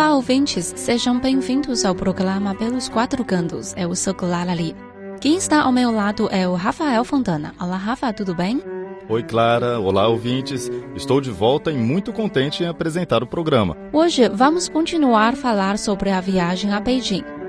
Olá, ouvintes! Sejam bem-vindos ao programa Pelos Quatro Cantos. Eu sou Clara Lee. Quem está ao meu lado é o Rafael Fontana. Olá, Rafa, tudo bem? Oi, Clara. Olá, ouvintes. Estou de volta e muito contente em apresentar o programa. Hoje vamos continuar a falar sobre a viagem a Beijing.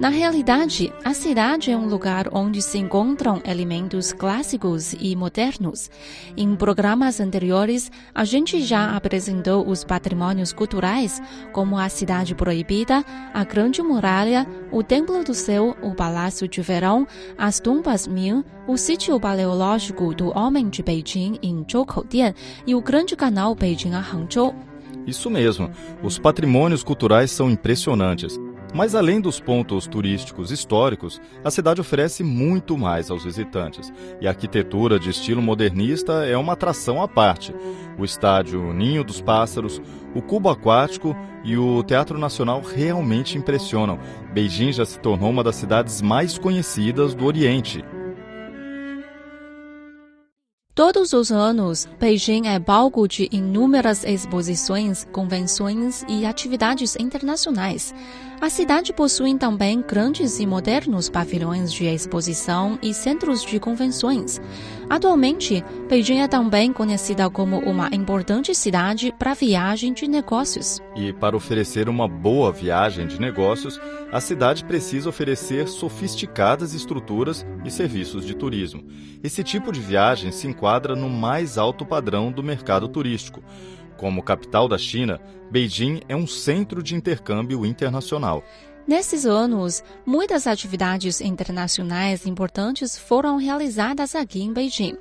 Na realidade, a cidade é um lugar onde se encontram elementos clássicos e modernos. Em programas anteriores, a gente já apresentou os patrimônios culturais, como a Cidade Proibida, a Grande Muralha, o Templo do Céu, o Palácio de Verão, as Tumbas Ming, o sítio paleológico do Homem de Beijing em Zhoukou-Dian e o Grande Canal Beijing a Hangzhou. Isso mesmo, os patrimônios culturais são impressionantes. Mas além dos pontos turísticos históricos, a cidade oferece muito mais aos visitantes. E a arquitetura de estilo modernista é uma atração à parte. O estádio Ninho dos Pássaros, o Cubo Aquático e o Teatro Nacional realmente impressionam. Beijing já se tornou uma das cidades mais conhecidas do Oriente. Todos os anos, Beijing é palco de inúmeras exposições, convenções e atividades internacionais. A cidade possui também grandes e modernos pavilhões de exposição e centros de convenções. Atualmente, Beijing é também conhecida como uma importante cidade para viagem de negócios. E para oferecer uma boa viagem de negócios, a cidade precisa oferecer sofisticadas estruturas e serviços de turismo. Esse tipo de viagem se enquadra no mais alto padrão do mercado turístico. Como capital da China, Beijing é um centro de intercâmbio internacional. Nesses anos, muitas atividades internacionais importantes foram realizadas aqui em Beijing,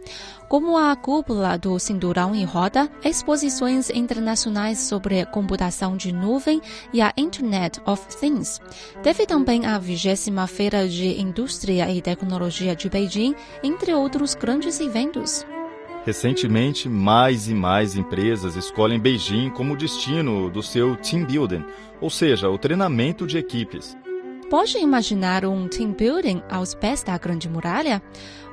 como a cúpula do Cinturão em Roda, exposições internacionais sobre computação de nuvem e a Internet of Things. Teve também a 20 Feira de Indústria e Tecnologia de Beijing, entre outros grandes eventos. Recentemente, mais e mais empresas escolhem Beijing como destino do seu team building, ou seja, o treinamento de equipes. Pode imaginar um team building aos pés da Grande Muralha?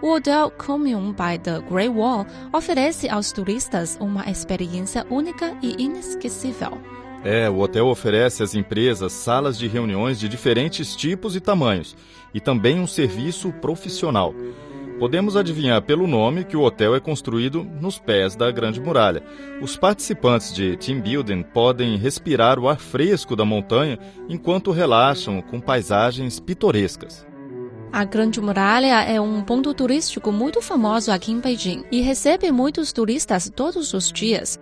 O Hotel Commune by the Great Wall oferece aos turistas uma experiência única e inesquecível. É, o hotel oferece às empresas salas de reuniões de diferentes tipos e tamanhos e também um serviço profissional. Podemos adivinhar pelo nome que o hotel é construído nos pés da Grande Muralha. Os participantes de team building podem respirar o ar fresco da montanha enquanto relaxam com paisagens pitorescas. A Grande Muralha é um ponto turístico muito famoso aqui em Beijing e recebe muitos turistas todos os dias.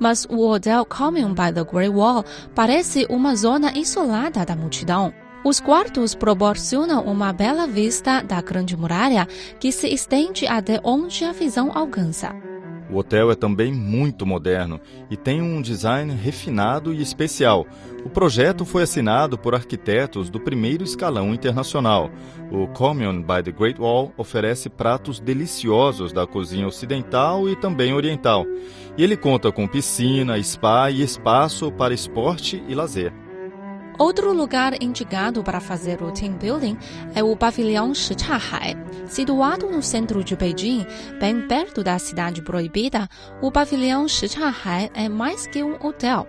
Mas o Hotel Commune by the Great Wall parece uma zona isolada da multidão. Os quartos proporcionam uma bela vista da Grande Muralha que se estende até onde a visão alcança. O hotel é também muito moderno e tem um design refinado e especial. O projeto foi assinado por arquitetos do primeiro escalão internacional. O Commune by the Great Wall oferece pratos deliciosos da cozinha ocidental e também oriental. E ele conta com piscina, spa e espaço para esporte e lazer. Outro lugar indicado para fazer o team building é o pavilhão Shichahai. Situado no centro de Beijing, bem perto da cidade proibida, o pavilhão Shichahai é mais que um hotel.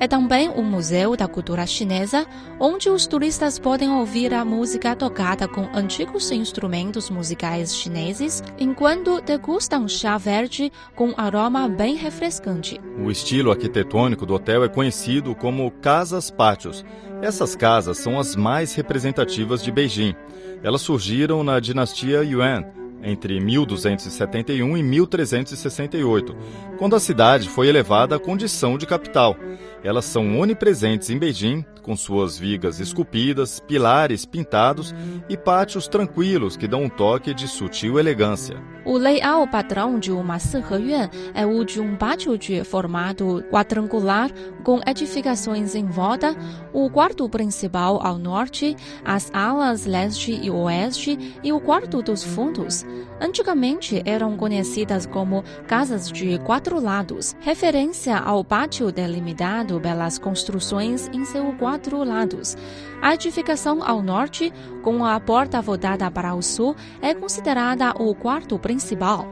É também um museu da cultura chinesa, onde os turistas podem ouvir a música tocada com antigos instrumentos musicais chineses, enquanto degustam chá verde com aroma bem refrescante. O estilo arquitetônico do hotel é conhecido como casas pátios. Essas casas são as mais representativas de Beijing. Elas surgiram na dinastia Yuan, entre 1271 e 1368, quando a cidade foi elevada à condição de capital. Elas são onipresentes em Beijing, com suas vigas esculpidas, pilares pintados e pátios tranquilos que dão um toque de sutil elegância. O layout padrão de uma Siheyuan é o de um pátio de formato quadrangular com edificações em volta, o quarto principal ao norte, as alas leste e oeste e o quarto dos fundos. Antigamente eram conhecidas como casas de quatro lados, referência ao pátio delimitado pelas construções em seus quatro lados. A edificação ao norte, com a porta voltada para o sul, é considerada o quarto principal.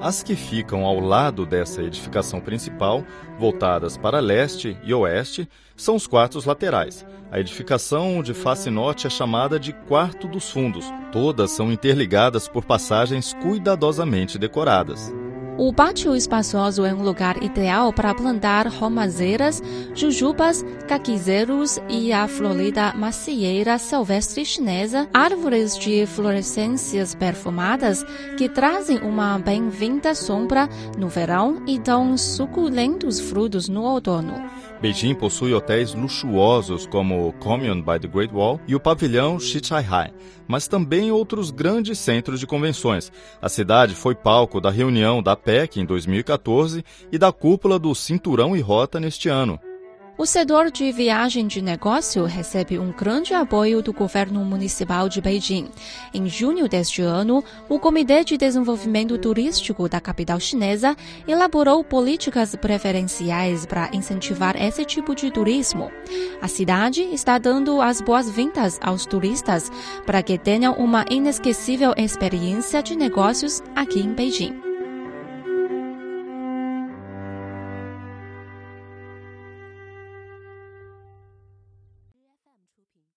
As que ficam ao lado dessa edificação principal, voltadas para leste e oeste, são os quartos laterais. A edificação de face norte é chamada de Quarto dos Fundos. Todas são interligadas por passagens cuidadosamente decoradas. O pátio espaçoso é um lugar ideal para plantar romazeiras, jujubas, caquizeiros e a florida macieira silvestre chinesa, árvores de florescências perfumadas que trazem uma bem-vinda sombra no verão e dão suculentos frutos no outono. Beijing possui hotéis luxuosos como o Commune by the Great Wall e o pavilhão Shichaihai, mas também outros grandes centros de convenções. A cidade foi palco da reunião da PEC em 2014 e da cúpula do Cinturão e Rota neste ano. O setor de viagem de negócio recebe um grande apoio do governo municipal de Beijing. Em junho deste ano, o Comitê de Desenvolvimento Turístico da capital chinesa elaborou políticas preferenciais para incentivar esse tipo de turismo. A cidade está dando as boas-vindas aos turistas para que tenham uma inesquecível experiência de negócios aqui em Beijing.